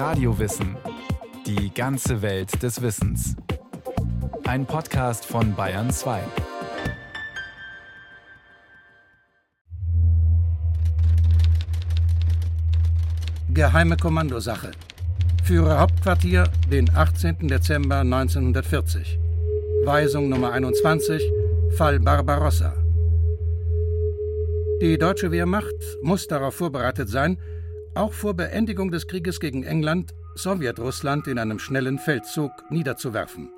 Radiowissen. Die ganze Welt des Wissens. Ein Podcast von Bayern 2. Geheime Kommandosache. Führer Hauptquartier, den 18. Dezember 1940. Weisung Nummer 21, Fall Barbarossa. Die deutsche Wehrmacht muss darauf vorbereitet sein, auch vor Beendigung des Krieges gegen England Sowjetrussland in einem schnellen Feldzug niederzuwerfen.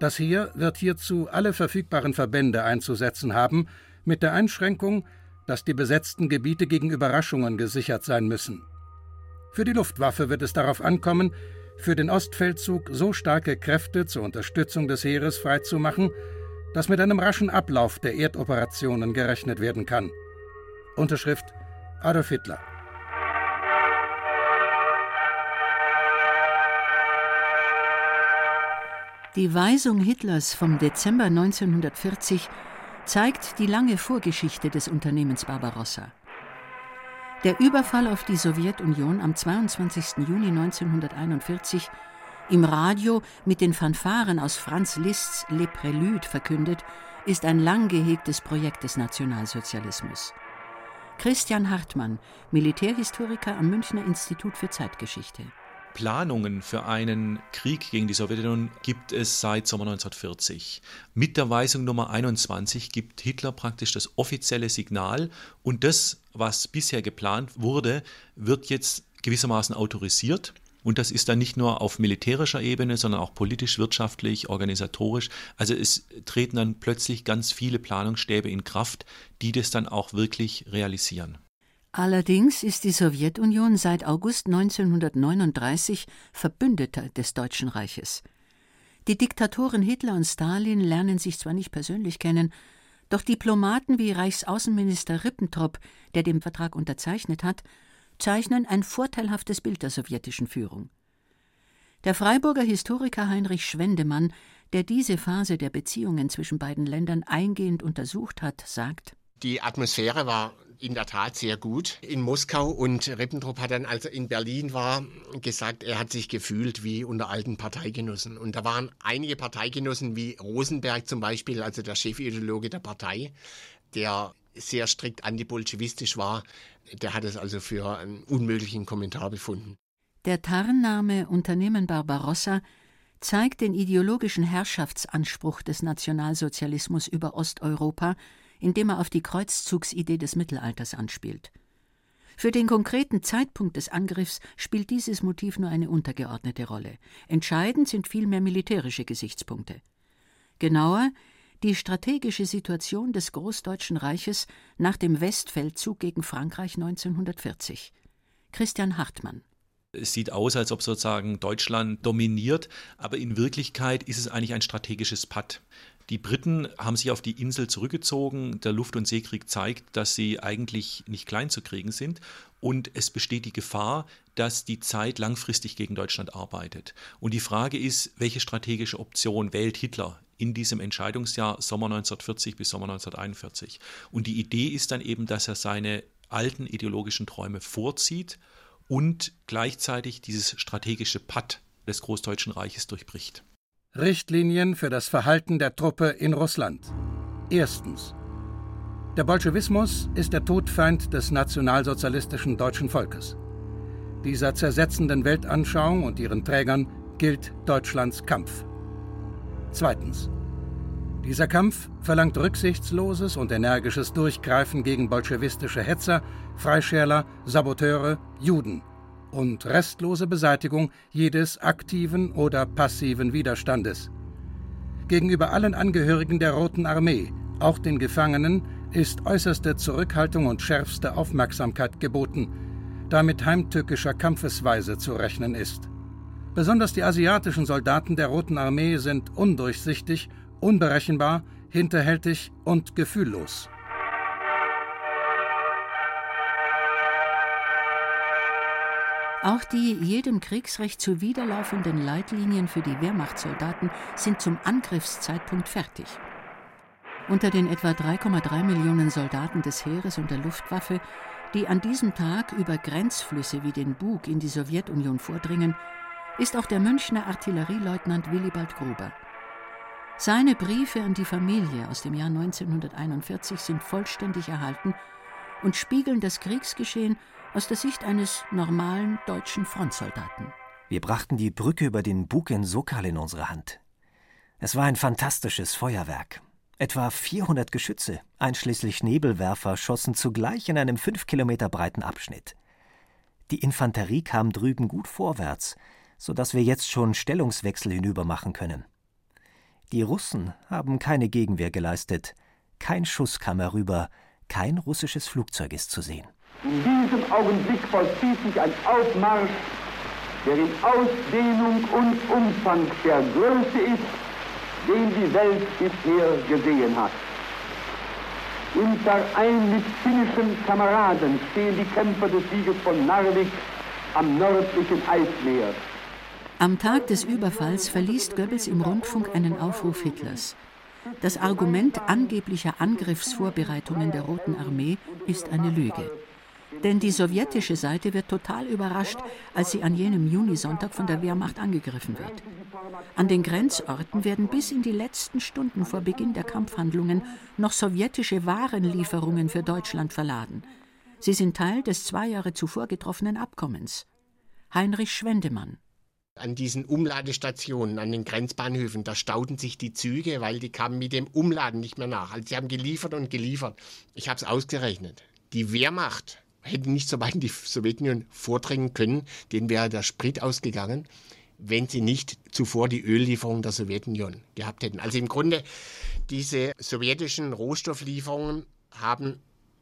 Das Heer wird hierzu alle verfügbaren Verbände einzusetzen haben, mit der Einschränkung, dass die besetzten Gebiete gegen Überraschungen gesichert sein müssen. Für die Luftwaffe wird es darauf ankommen, für den Ostfeldzug so starke Kräfte zur Unterstützung des Heeres freizumachen, dass mit einem raschen Ablauf der Erdoperationen gerechnet werden kann. Unterschrift Adolf Hitler. Die Weisung Hitlers vom Dezember 1940 zeigt die lange Vorgeschichte des Unternehmens Barbarossa. Der Überfall auf die Sowjetunion am 22. Juni 1941 im Radio mit den Fanfaren aus Franz Liszt's Le Prélude verkündet, ist ein lang gehegtes Projekt des Nationalsozialismus. Christian Hartmann, Militärhistoriker am Münchner Institut für Zeitgeschichte. Planungen für einen Krieg gegen die Sowjetunion gibt es seit Sommer 1940. Mit der Weisung Nummer 21 gibt Hitler praktisch das offizielle Signal und das, was bisher geplant wurde, wird jetzt gewissermaßen autorisiert. Und das ist dann nicht nur auf militärischer Ebene, sondern auch politisch, wirtschaftlich, organisatorisch. Also es treten dann plötzlich ganz viele Planungsstäbe in Kraft, die das dann auch wirklich realisieren. Allerdings ist die Sowjetunion seit August 1939 Verbündeter des Deutschen Reiches. Die Diktatoren Hitler und Stalin lernen sich zwar nicht persönlich kennen, doch Diplomaten wie Reichsaußenminister Ribbentrop, der den Vertrag unterzeichnet hat, zeichnen ein vorteilhaftes Bild der sowjetischen Führung. Der Freiburger Historiker Heinrich Schwendemann, der diese Phase der Beziehungen zwischen beiden Ländern eingehend untersucht hat, sagt Die Atmosphäre war in der Tat sehr gut in Moskau und Ribbentrop hat dann, als er in Berlin war, gesagt, er hat sich gefühlt wie unter alten Parteigenossen. Und da waren einige Parteigenossen wie Rosenberg zum Beispiel, also der Chefideologe der Partei, der sehr strikt antibolschewistisch war, der hat es also für einen unmöglichen Kommentar befunden. Der Tarnname Unternehmen Barbarossa zeigt den ideologischen Herrschaftsanspruch des Nationalsozialismus über Osteuropa, indem er auf die Kreuzzugsidee des Mittelalters anspielt. Für den konkreten Zeitpunkt des Angriffs spielt dieses Motiv nur eine untergeordnete Rolle. Entscheidend sind vielmehr militärische Gesichtspunkte. Genauer die strategische Situation des Großdeutschen Reiches nach dem Westfeldzug gegen Frankreich 1940. Christian Hartmann es sieht aus, als ob sozusagen Deutschland dominiert, aber in Wirklichkeit ist es eigentlich ein strategisches Patt. Die Briten haben sich auf die Insel zurückgezogen. Der Luft- und Seekrieg zeigt, dass sie eigentlich nicht klein zu kriegen sind. Und es besteht die Gefahr, dass die Zeit langfristig gegen Deutschland arbeitet. Und die Frage ist, welche strategische Option wählt Hitler in diesem Entscheidungsjahr Sommer 1940 bis Sommer 1941? Und die Idee ist dann eben, dass er seine alten ideologischen Träume vorzieht und gleichzeitig dieses strategische Patt des Großdeutschen Reiches durchbricht. Richtlinien für das Verhalten der Truppe in Russland. Erstens. Der Bolschewismus ist der Todfeind des nationalsozialistischen deutschen Volkes. Dieser zersetzenden Weltanschauung und ihren Trägern gilt Deutschlands Kampf. Zweitens. Dieser Kampf verlangt rücksichtsloses und energisches Durchgreifen gegen bolschewistische Hetzer, Freischärler, Saboteure, Juden und restlose Beseitigung jedes aktiven oder passiven Widerstandes. Gegenüber allen Angehörigen der Roten Armee, auch den Gefangenen, ist äußerste Zurückhaltung und schärfste Aufmerksamkeit geboten, da mit heimtückischer Kampfesweise zu rechnen ist. Besonders die asiatischen Soldaten der Roten Armee sind undurchsichtig, unberechenbar, hinterhältig und gefühllos. Auch die jedem Kriegsrecht zuwiderlaufenden Leitlinien für die Wehrmachtssoldaten sind zum Angriffszeitpunkt fertig. Unter den etwa 3,3 Millionen Soldaten des Heeres und der Luftwaffe die an diesem Tag über Grenzflüsse wie den Bug in die Sowjetunion vordringen, ist auch der Münchner Artillerieleutnant Willibald Gruber. Seine Briefe an die Familie aus dem Jahr 1941 sind vollständig erhalten und spiegeln das Kriegsgeschehen aus der Sicht eines normalen deutschen Frontsoldaten. Wir brachten die Brücke über den Bug in Sokal in unsere Hand. Es war ein fantastisches Feuerwerk. Etwa 400 Geschütze, einschließlich Nebelwerfer, schossen zugleich in einem fünf Kilometer breiten Abschnitt. Die Infanterie kam drüben gut vorwärts, so dass wir jetzt schon Stellungswechsel hinüber machen können. Die Russen haben keine Gegenwehr geleistet. Kein Schuss kam herüber, kein russisches Flugzeug ist zu sehen. In diesem Augenblick vollzieht sich ein Aufmarsch, der in Ausdehnung und Umfang der größte ist, den die Welt bisher gesehen hat. Unter ein mit finnischen Kameraden stehen die Kämpfer des Sieges von Narvik am nördlichen Eismeer. Am Tag des Überfalls verliest Goebbels im Rundfunk einen Aufruf Hitlers. Das Argument angeblicher Angriffsvorbereitungen der Roten Armee ist eine Lüge. Denn die sowjetische Seite wird total überrascht, als sie an jenem Junisonntag von der Wehrmacht angegriffen wird. An den Grenzorten werden bis in die letzten Stunden vor Beginn der Kampfhandlungen noch sowjetische Warenlieferungen für Deutschland verladen. Sie sind Teil des zwei Jahre zuvor getroffenen Abkommens. Heinrich Schwendemann. An diesen Umladestationen, an den Grenzbahnhöfen, da stauten sich die Züge, weil die kamen mit dem Umladen nicht mehr nach. Also sie haben geliefert und geliefert. Ich habe es ausgerechnet. Die Wehrmacht hätte nicht so weit in die Sowjetunion vordringen können, denen wäre der Sprit ausgegangen, wenn sie nicht zuvor die Öllieferung der Sowjetunion gehabt hätten. Also im Grunde, diese sowjetischen Rohstofflieferungen haben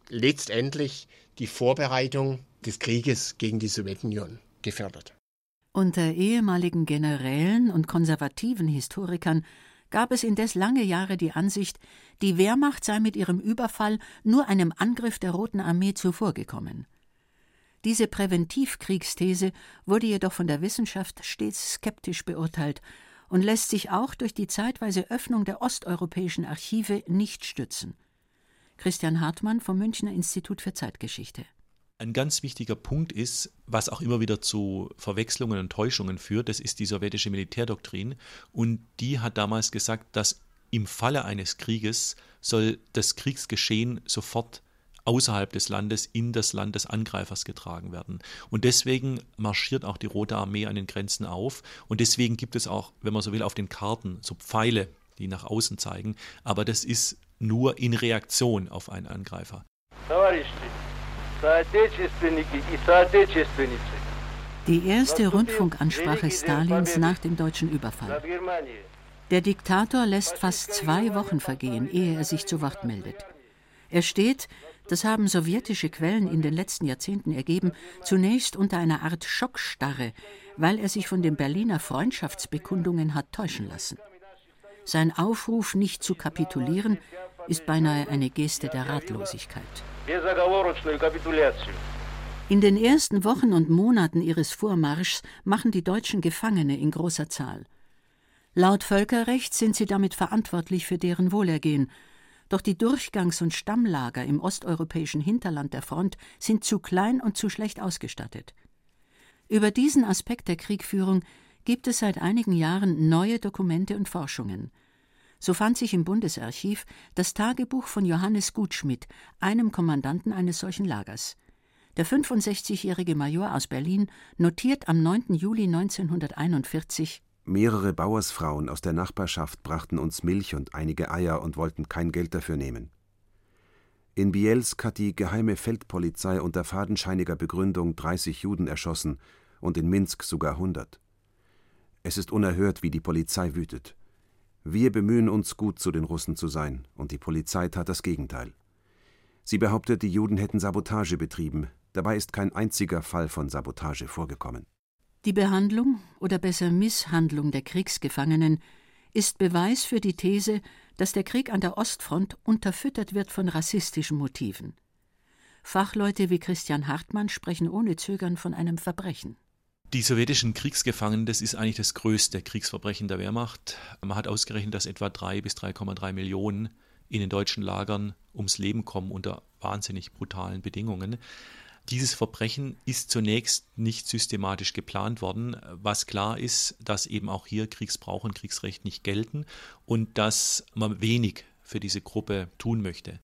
letztendlich die Vorbereitung des Krieges gegen die Sowjetunion gefördert. Unter ehemaligen Generälen und konservativen Historikern gab es indes lange Jahre die Ansicht, die Wehrmacht sei mit ihrem Überfall nur einem Angriff der Roten Armee zuvorgekommen. Diese Präventivkriegsthese wurde jedoch von der Wissenschaft stets skeptisch beurteilt und lässt sich auch durch die zeitweise Öffnung der osteuropäischen Archive nicht stützen. Christian Hartmann vom Münchner Institut für Zeitgeschichte. Ein ganz wichtiger Punkt ist, was auch immer wieder zu Verwechslungen und Täuschungen führt, das ist die sowjetische Militärdoktrin. Und die hat damals gesagt, dass im Falle eines Krieges soll das Kriegsgeschehen sofort außerhalb des Landes in das Land des Angreifers getragen werden. Und deswegen marschiert auch die Rote Armee an den Grenzen auf. Und deswegen gibt es auch, wenn man so will, auf den Karten so Pfeile, die nach außen zeigen. Aber das ist nur in Reaktion auf einen Angreifer. Die erste Rundfunkansprache Stalins nach dem deutschen Überfall. Der Diktator lässt fast zwei Wochen vergehen, ehe er sich zu Wort meldet. Er steht, das haben sowjetische Quellen in den letzten Jahrzehnten ergeben, zunächst unter einer Art Schockstarre, weil er sich von den Berliner Freundschaftsbekundungen hat täuschen lassen. Sein Aufruf, nicht zu kapitulieren, ist beinahe eine Geste der Ratlosigkeit. In den ersten Wochen und Monaten ihres Vormarschs machen die Deutschen Gefangene in großer Zahl. Laut Völkerrecht sind sie damit verantwortlich für deren Wohlergehen, doch die Durchgangs- und Stammlager im osteuropäischen Hinterland der Front sind zu klein und zu schlecht ausgestattet. Über diesen Aspekt der Kriegführung gibt es seit einigen Jahren neue Dokumente und Forschungen. So fand sich im Bundesarchiv das Tagebuch von Johannes Gutschmidt, einem Kommandanten eines solchen Lagers. Der 65-jährige Major aus Berlin notiert am 9. Juli 1941 Mehrere Bauersfrauen aus der Nachbarschaft brachten uns Milch und einige Eier und wollten kein Geld dafür nehmen. In Bielsk hat die geheime Feldpolizei unter fadenscheiniger Begründung 30 Juden erschossen und in Minsk sogar 100. Es ist unerhört, wie die Polizei wütet. Wir bemühen uns, gut zu den Russen zu sein, und die Polizei tat das Gegenteil. Sie behauptet, die Juden hätten Sabotage betrieben, dabei ist kein einziger Fall von Sabotage vorgekommen. Die Behandlung oder besser Misshandlung der Kriegsgefangenen ist Beweis für die These, dass der Krieg an der Ostfront unterfüttert wird von rassistischen Motiven. Fachleute wie Christian Hartmann sprechen ohne Zögern von einem Verbrechen. Die sowjetischen Kriegsgefangenen, das ist eigentlich das größte Kriegsverbrechen der Wehrmacht. Man hat ausgerechnet, dass etwa 3 bis 3,3 Millionen in den deutschen Lagern ums Leben kommen unter wahnsinnig brutalen Bedingungen. Dieses Verbrechen ist zunächst nicht systematisch geplant worden, was klar ist, dass eben auch hier Kriegsbrauch und Kriegsrecht nicht gelten und dass man wenig für diese Gruppe tun möchte.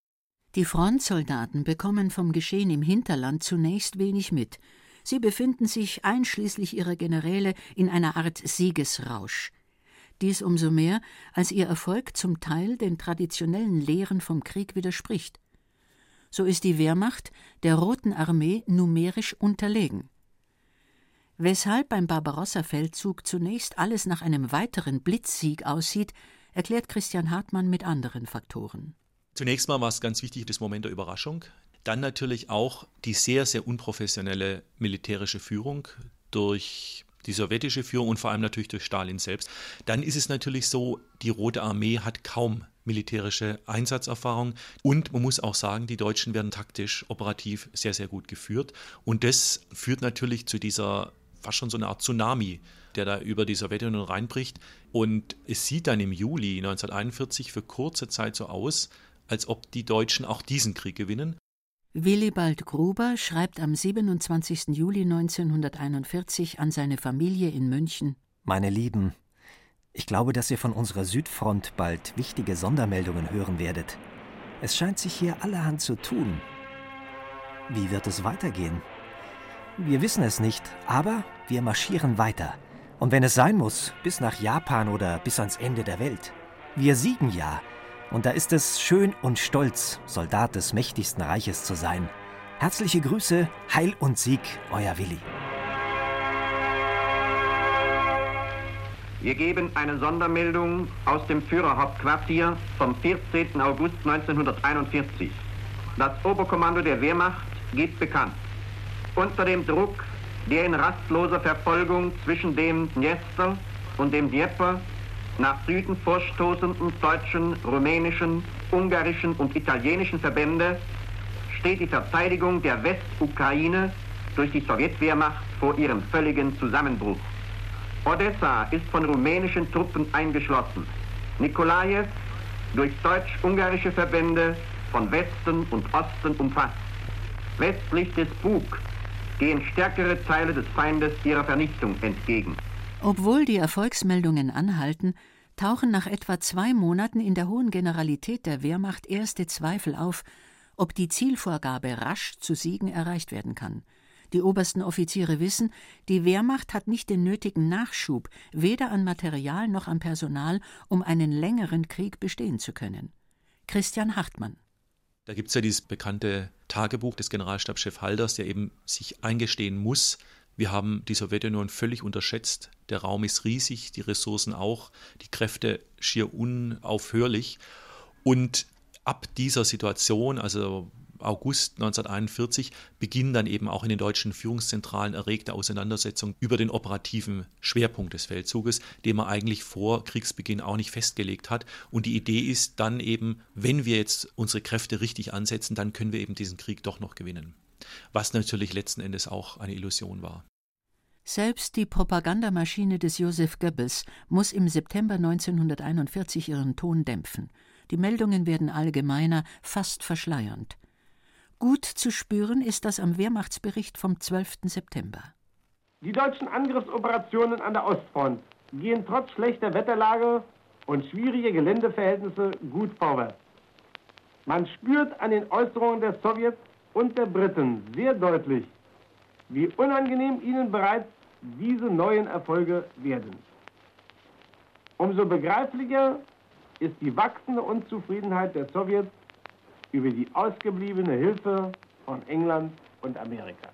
Die Frontsoldaten bekommen vom Geschehen im Hinterland zunächst wenig mit. Sie befinden sich einschließlich ihrer Generäle in einer Art Siegesrausch. Dies umso mehr, als ihr Erfolg zum Teil den traditionellen Lehren vom Krieg widerspricht. So ist die Wehrmacht der Roten Armee numerisch unterlegen. Weshalb beim Barbarossa-Feldzug zunächst alles nach einem weiteren Blitzsieg aussieht, erklärt Christian Hartmann mit anderen Faktoren. Zunächst mal war es ganz wichtig, das Moment der Überraschung. Dann natürlich auch die sehr, sehr unprofessionelle militärische Führung durch die sowjetische Führung und vor allem natürlich durch Stalin selbst. Dann ist es natürlich so, die Rote Armee hat kaum militärische Einsatzerfahrung und man muss auch sagen, die Deutschen werden taktisch, operativ sehr, sehr gut geführt und das führt natürlich zu dieser fast schon so eine Art Tsunami, der da über die Sowjetunion reinbricht und es sieht dann im Juli 1941 für kurze Zeit so aus, als ob die Deutschen auch diesen Krieg gewinnen. Willibald Gruber schreibt am 27. Juli 1941 an seine Familie in München: Meine Lieben, ich glaube, dass ihr von unserer Südfront bald wichtige Sondermeldungen hören werdet. Es scheint sich hier allerhand zu tun. Wie wird es weitergehen? Wir wissen es nicht, aber wir marschieren weiter. Und wenn es sein muss, bis nach Japan oder bis ans Ende der Welt. Wir siegen ja, und da ist es schön und stolz, Soldat des mächtigsten Reiches zu sein. Herzliche Grüße, Heil und Sieg, euer Willi. Wir geben eine Sondermeldung aus dem Führerhauptquartier vom 14. August 1941. Das Oberkommando der Wehrmacht gibt bekannt. Unter dem Druck der in rastloser Verfolgung zwischen dem Dniester und dem Dnieper nach Süden vorstoßenden deutschen, rumänischen, ungarischen und italienischen Verbände steht die Verteidigung der Westukraine durch die Sowjetwehrmacht vor ihrem völligen Zusammenbruch. Odessa ist von rumänischen Truppen eingeschlossen. Nikolajew durch deutsch-ungarische Verbände von Westen und Osten umfasst. Westlich des Bug gehen stärkere Teile des Feindes ihrer Vernichtung entgegen. Obwohl die Erfolgsmeldungen anhalten, tauchen nach etwa zwei Monaten in der hohen Generalität der Wehrmacht erste Zweifel auf, ob die Zielvorgabe rasch zu Siegen erreicht werden kann. Die obersten Offiziere wissen, die Wehrmacht hat nicht den nötigen Nachschub, weder an Material noch an Personal, um einen längeren Krieg bestehen zu können. Christian Hartmann. Da gibt es ja dieses bekannte Tagebuch des Generalstabschef Halders, der eben sich eingestehen muss, wir haben die Sowjetunion völlig unterschätzt. Der Raum ist riesig, die Ressourcen auch, die Kräfte schier unaufhörlich. Und ab dieser Situation, also August 1941 beginnen dann eben auch in den deutschen Führungszentralen erregte Auseinandersetzungen über den operativen Schwerpunkt des Feldzuges, den man eigentlich vor Kriegsbeginn auch nicht festgelegt hat. Und die Idee ist dann eben, wenn wir jetzt unsere Kräfte richtig ansetzen, dann können wir eben diesen Krieg doch noch gewinnen. Was natürlich letzten Endes auch eine Illusion war. Selbst die Propagandamaschine des Joseph Goebbels muss im September 1941 ihren Ton dämpfen. Die Meldungen werden allgemeiner, fast verschleiernd. Gut zu spüren ist das am Wehrmachtsbericht vom 12. September. Die deutschen Angriffsoperationen an der Ostfront gehen trotz schlechter Wetterlage und schwieriger Geländeverhältnisse gut vorwärts. Man spürt an den Äußerungen der Sowjets und der Briten sehr deutlich, wie unangenehm ihnen bereits diese neuen Erfolge werden. Umso begreiflicher ist die wachsende Unzufriedenheit der Sowjets über die ausgebliebene Hilfe von England und Amerika.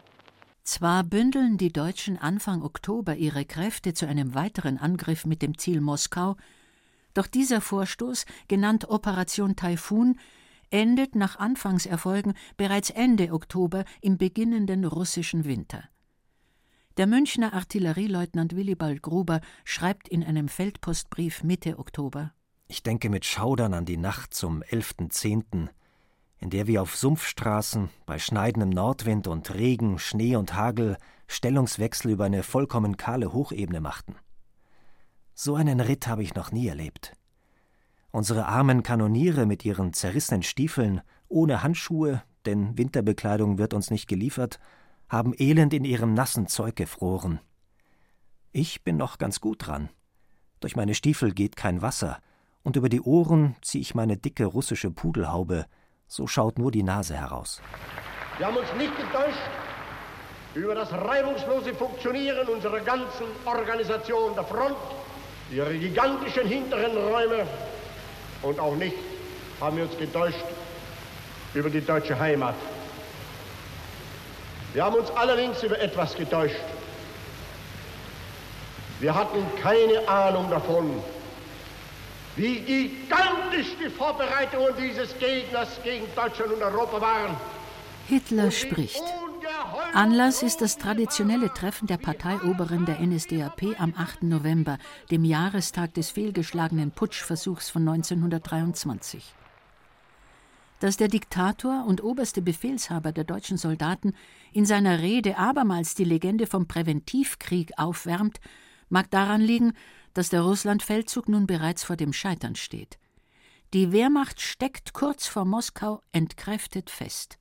Zwar bündeln die Deutschen Anfang Oktober ihre Kräfte zu einem weiteren Angriff mit dem Ziel Moskau, doch dieser Vorstoß, genannt Operation Taifun, endet nach Anfangserfolgen bereits Ende Oktober im beginnenden russischen Winter. Der Münchner Artillerieleutnant Willibald Gruber schreibt in einem Feldpostbrief Mitte Oktober: Ich denke mit Schaudern an die Nacht zum 11.10., in der wir auf Sumpfstraßen bei schneidendem Nordwind und Regen, Schnee und Hagel Stellungswechsel über eine vollkommen kahle Hochebene machten. So einen Ritt habe ich noch nie erlebt. Unsere armen Kanoniere mit ihren zerrissenen Stiefeln, ohne Handschuhe, denn Winterbekleidung wird uns nicht geliefert, haben elend in ihrem nassen Zeug gefroren. Ich bin noch ganz gut dran. Durch meine Stiefel geht kein Wasser, und über die Ohren ziehe ich meine dicke russische Pudelhaube, so schaut nur die Nase heraus. Wir haben uns nicht getäuscht über das reibungslose Funktionieren unserer ganzen Organisation der Front, ihre gigantischen hinteren Räume und auch nicht haben wir uns getäuscht über die deutsche Heimat. Wir haben uns allerdings über etwas getäuscht. Wir hatten keine Ahnung davon, wie gigantisch die Vorbereitungen dieses Gegners gegen Deutschland und Europa waren. Hitler spricht. Anlass ist das traditionelle Treffen der Parteioberen der NSDAP am 8. November, dem Jahrestag des fehlgeschlagenen Putschversuchs von 1923. Dass der Diktator und oberste Befehlshaber der deutschen Soldaten in seiner Rede abermals die Legende vom Präventivkrieg aufwärmt, mag daran liegen, dass der Russlandfeldzug nun bereits vor dem Scheitern steht. Die Wehrmacht steckt kurz vor Moskau entkräftet fest.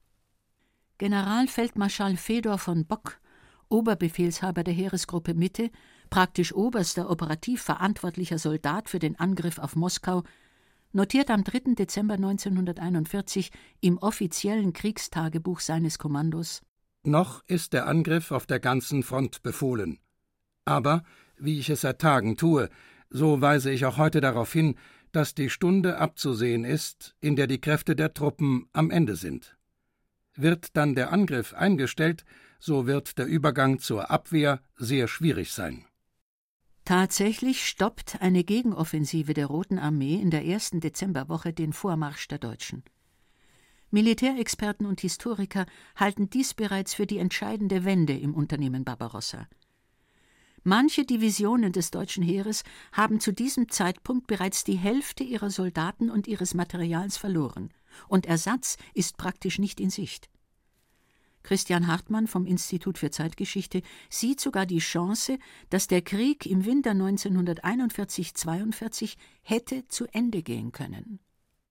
Generalfeldmarschall Fedor von Bock, Oberbefehlshaber der Heeresgruppe Mitte, praktisch oberster operativ verantwortlicher Soldat für den Angriff auf Moskau, notiert am 3. Dezember 1941 im offiziellen Kriegstagebuch seines Kommandos Noch ist der Angriff auf der ganzen Front befohlen. Aber, wie ich es seit Tagen tue, so weise ich auch heute darauf hin, dass die Stunde abzusehen ist, in der die Kräfte der Truppen am Ende sind. Wird dann der Angriff eingestellt, so wird der Übergang zur Abwehr sehr schwierig sein. Tatsächlich stoppt eine Gegenoffensive der Roten Armee in der ersten Dezemberwoche den Vormarsch der Deutschen. Militärexperten und Historiker halten dies bereits für die entscheidende Wende im Unternehmen Barbarossa. Manche Divisionen des deutschen Heeres haben zu diesem Zeitpunkt bereits die Hälfte ihrer Soldaten und ihres Materials verloren und Ersatz ist praktisch nicht in Sicht. Christian Hartmann vom Institut für Zeitgeschichte sieht sogar die Chance, dass der Krieg im Winter 1941-42 hätte zu Ende gehen können.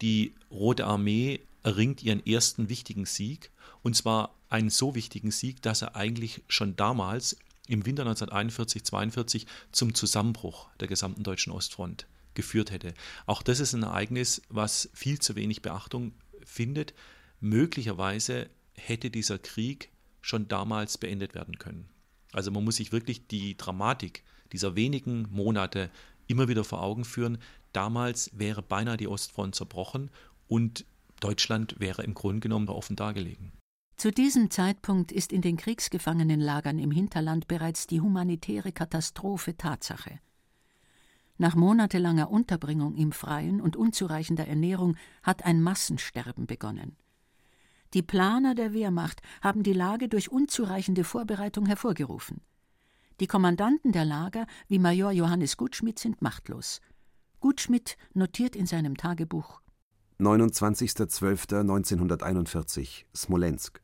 Die Rote Armee erringt ihren ersten wichtigen Sieg, und zwar einen so wichtigen Sieg, dass er eigentlich schon damals im Winter 1941-42 zum Zusammenbruch der gesamten deutschen Ostfront geführt hätte. Auch das ist ein Ereignis, was viel zu wenig Beachtung findet. Möglicherweise hätte dieser Krieg schon damals beendet werden können. Also man muss sich wirklich die Dramatik dieser wenigen Monate immer wieder vor Augen führen. Damals wäre beinahe die Ostfront zerbrochen und Deutschland wäre im Grunde genommen offen dargelegen. Zu diesem Zeitpunkt ist in den Kriegsgefangenenlagern im Hinterland bereits die humanitäre Katastrophe Tatsache. Nach monatelanger Unterbringung im Freien und unzureichender Ernährung hat ein Massensterben begonnen. Die Planer der Wehrmacht haben die Lage durch unzureichende Vorbereitung hervorgerufen. Die Kommandanten der Lager, wie Major Johannes Gutschmidt, sind machtlos. Gutschmidt notiert in seinem Tagebuch 29.12.1941 Smolensk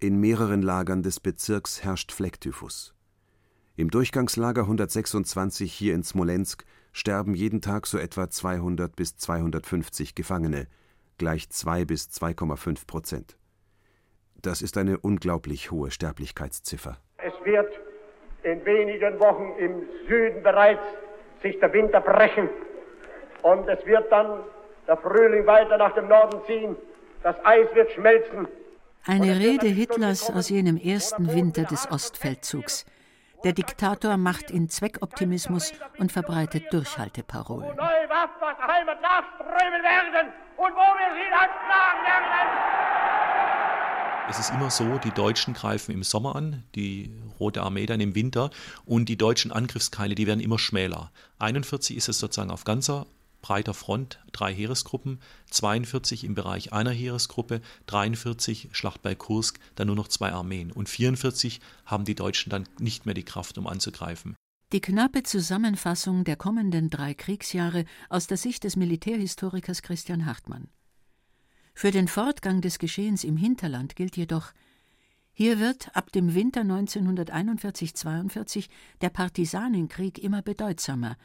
In mehreren Lagern des Bezirks herrscht Flecktyphus. Im Durchgangslager 126 hier in Smolensk sterben jeden Tag so etwa 200 bis 250 Gefangene, gleich 2 bis 2,5 Prozent. Das ist eine unglaublich hohe Sterblichkeitsziffer. Es wird in wenigen Wochen im Süden bereits sich der Winter brechen und es wird dann der Frühling weiter nach dem Norden ziehen. Das Eis wird schmelzen. Eine Rede Hitlers aus jenem ersten Winter des Ostfeldzugs. Der Diktator macht in Zweckoptimismus und verbreitet Durchhalteparolen. Wo neue Waffen aus der Heimat nachströmen werden und wo wir sie dann schlagen werden. Es ist immer so, die Deutschen greifen im Sommer an, die Rote Armee dann im Winter und die deutschen Angriffskeile, die werden immer schmäler. 41 ist es sozusagen auf ganzer breiter Front drei Heeresgruppen, 42 im Bereich einer Heeresgruppe, 43 Schlacht bei Kursk, dann nur noch zwei Armeen und 44 haben die Deutschen dann nicht mehr die Kraft, um anzugreifen. Die knappe Zusammenfassung der kommenden drei Kriegsjahre aus der Sicht des Militärhistorikers Christian Hartmann. Für den Fortgang des Geschehens im Hinterland gilt jedoch, hier wird ab dem Winter 1941-42 der Partisanenkrieg immer bedeutsamer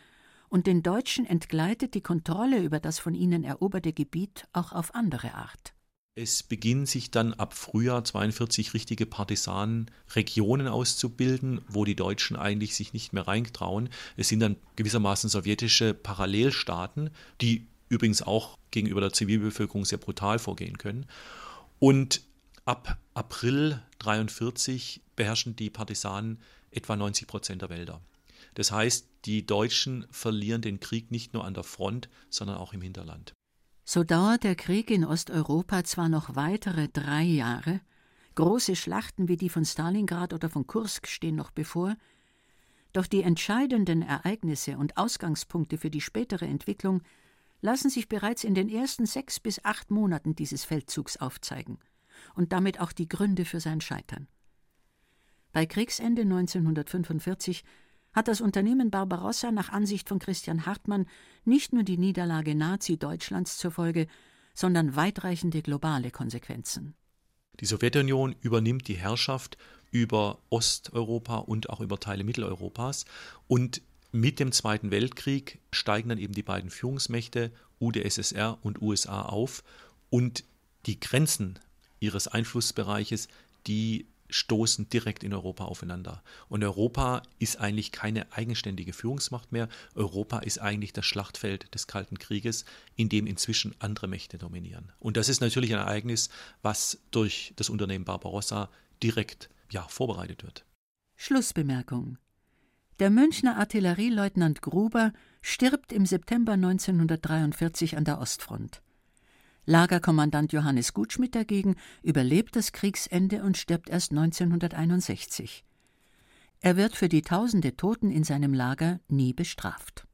und den Deutschen entgleitet die Kontrolle über das von ihnen eroberte Gebiet auch auf andere Art. Es beginnen sich dann ab Frühjahr 42 richtige Partisanenregionen auszubilden, wo die Deutschen eigentlich sich nicht mehr reintrauen. Es sind dann gewissermaßen sowjetische Parallelstaaten, die übrigens auch gegenüber der Zivilbevölkerung sehr brutal vorgehen können. Und ab April 43 beherrschen die Partisanen etwa 90 Prozent der Wälder. Das heißt, die Deutschen verlieren den Krieg nicht nur an der Front, sondern auch im Hinterland. So dauert der Krieg in Osteuropa zwar noch weitere drei Jahre, große Schlachten wie die von Stalingrad oder von Kursk stehen noch bevor, doch die entscheidenden Ereignisse und Ausgangspunkte für die spätere Entwicklung lassen sich bereits in den ersten sechs bis acht Monaten dieses Feldzugs aufzeigen und damit auch die Gründe für sein Scheitern. Bei Kriegsende 1945 hat das Unternehmen Barbarossa nach Ansicht von Christian Hartmann nicht nur die Niederlage Nazi-Deutschlands zur Folge, sondern weitreichende globale Konsequenzen. Die Sowjetunion übernimmt die Herrschaft über Osteuropa und auch über Teile Mitteleuropas und mit dem Zweiten Weltkrieg steigen dann eben die beiden Führungsmächte UdSSR und USA auf und die Grenzen ihres Einflussbereiches, die stoßen direkt in Europa aufeinander. Und Europa ist eigentlich keine eigenständige Führungsmacht mehr. Europa ist eigentlich das Schlachtfeld des Kalten Krieges, in dem inzwischen andere Mächte dominieren. Und das ist natürlich ein Ereignis, was durch das Unternehmen Barbarossa direkt ja, vorbereitet wird. Schlussbemerkung. Der Münchner Artillerieleutnant Gruber stirbt im September 1943 an der Ostfront. Lagerkommandant Johannes Gutschmidt dagegen überlebt das Kriegsende und stirbt erst 1961. Er wird für die tausende Toten in seinem Lager nie bestraft